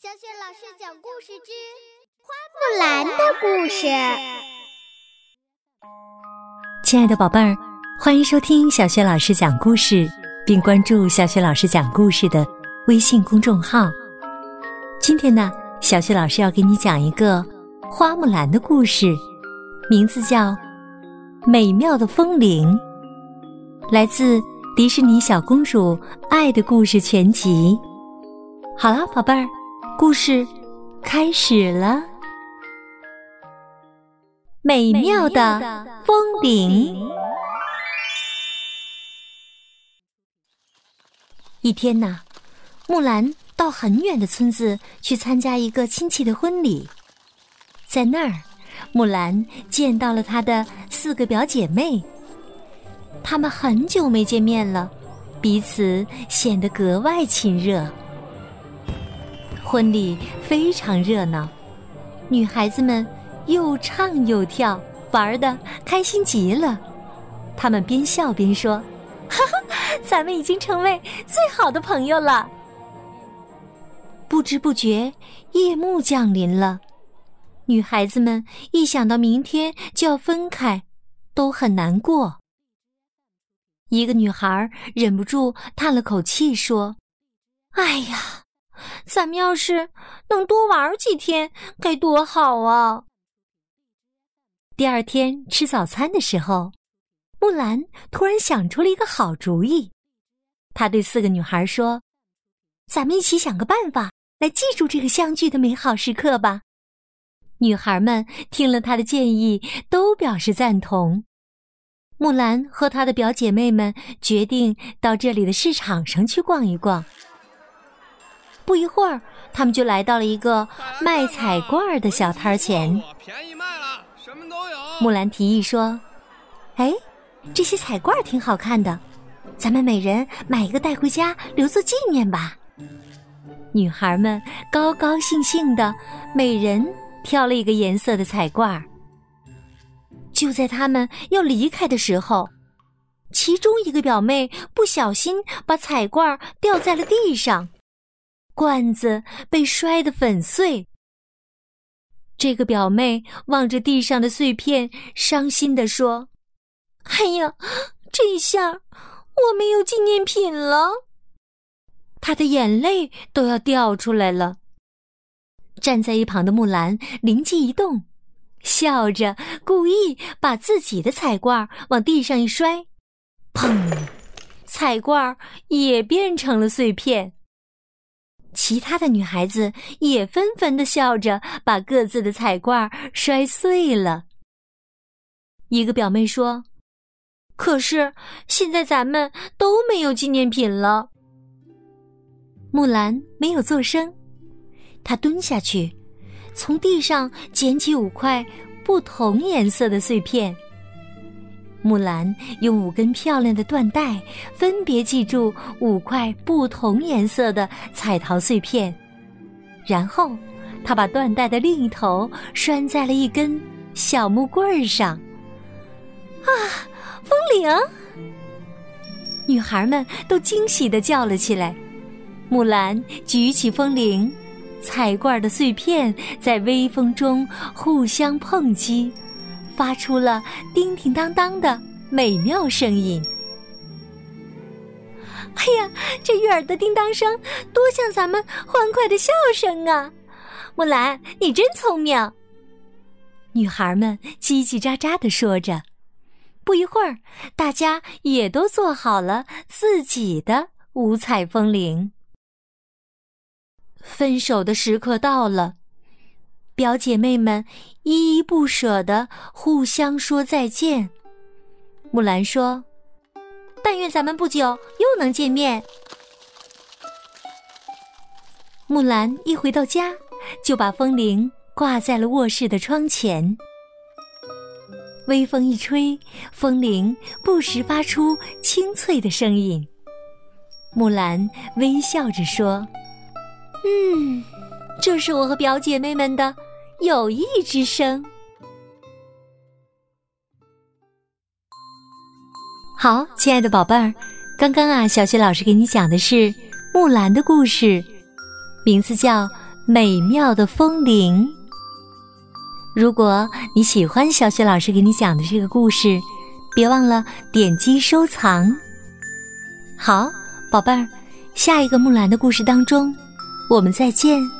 小雪老师讲故事之花木兰的故事。亲爱的宝贝儿，欢迎收听小雪老师讲故事，并关注小雪老师讲故事的微信公众号。今天呢，小雪老师要给你讲一个花木兰的故事，名字叫《美妙的风铃》，来自迪士尼小公主爱的故事全集。好了，宝贝儿。故事开始了。美妙的风铃。一天呐，木兰到很远的村子去参加一个亲戚的婚礼，在那儿，木兰见到了她的四个表姐妹。她们很久没见面了，彼此显得格外亲热。婚礼非常热闹，女孩子们又唱又跳，玩的开心极了。她们边笑边说：“哈哈，咱们已经成为最好的朋友了。”不知不觉，夜幕降临了。女孩子们一想到明天就要分开，都很难过。一个女孩忍不住叹了口气说：“哎呀！”咱们要是能多玩几天，该多好啊！第二天吃早餐的时候，木兰突然想出了一个好主意。她对四个女孩说：“咱们一起想个办法，来记住这个相聚的美好时刻吧。”女孩们听了她的建议，都表示赞同。木兰和她的表姐妹们决定到这里的市场上去逛一逛。不一会儿，他们就来到了一个卖彩罐的小摊前。便宜卖了，什么都有。木兰提议说：“哎，这些彩罐挺好看的，咱们每人买一个带回家，留作纪念吧。”女孩们高高兴兴的，每人挑了一个颜色的彩罐。就在他们要离开的时候，其中一个表妹不小心把彩罐掉在了地上。罐子被摔得粉碎。这个表妹望着地上的碎片，伤心地说：“哎呀，这下我没有纪念品了。”她的眼泪都要掉出来了。站在一旁的木兰灵机一动，笑着故意把自己的彩罐往地上一摔，砰！彩罐也变成了碎片。其他的女孩子也纷纷的笑着，把各自的彩罐摔碎了。一个表妹说：“可是现在咱们都没有纪念品了。”木兰没有作声，她蹲下去，从地上捡起五块不同颜色的碎片。木兰用五根漂亮的缎带分别系住五块不同颜色的彩陶碎片，然后她把缎带的另一头拴在了一根小木棍上。啊，风铃！女孩们都惊喜的叫了起来。木兰举起风铃，彩罐的碎片在微风中互相碰击。发出了叮叮当当的美妙声音。哎呀，这悦耳的叮当声多像咱们欢快的笑声啊！木兰，你真聪明。女孩们叽叽喳喳的说着。不一会儿，大家也都做好了自己的五彩风铃。分手的时刻到了。表姐妹们依依不舍的互相说再见。木兰说：“但愿咱们不久又能见面。”木兰一回到家，就把风铃挂在了卧室的窗前。微风一吹，风铃不时发出清脆的声音。木兰微笑着说：“嗯，这是我和表姐妹们的。”友谊之声。好，亲爱的宝贝儿，刚刚啊，小雪老师给你讲的是木兰的故事，名字叫《美妙的风铃。如果你喜欢小雪老师给你讲的这个故事，别忘了点击收藏。好，宝贝儿，下一个木兰的故事当中，我们再见。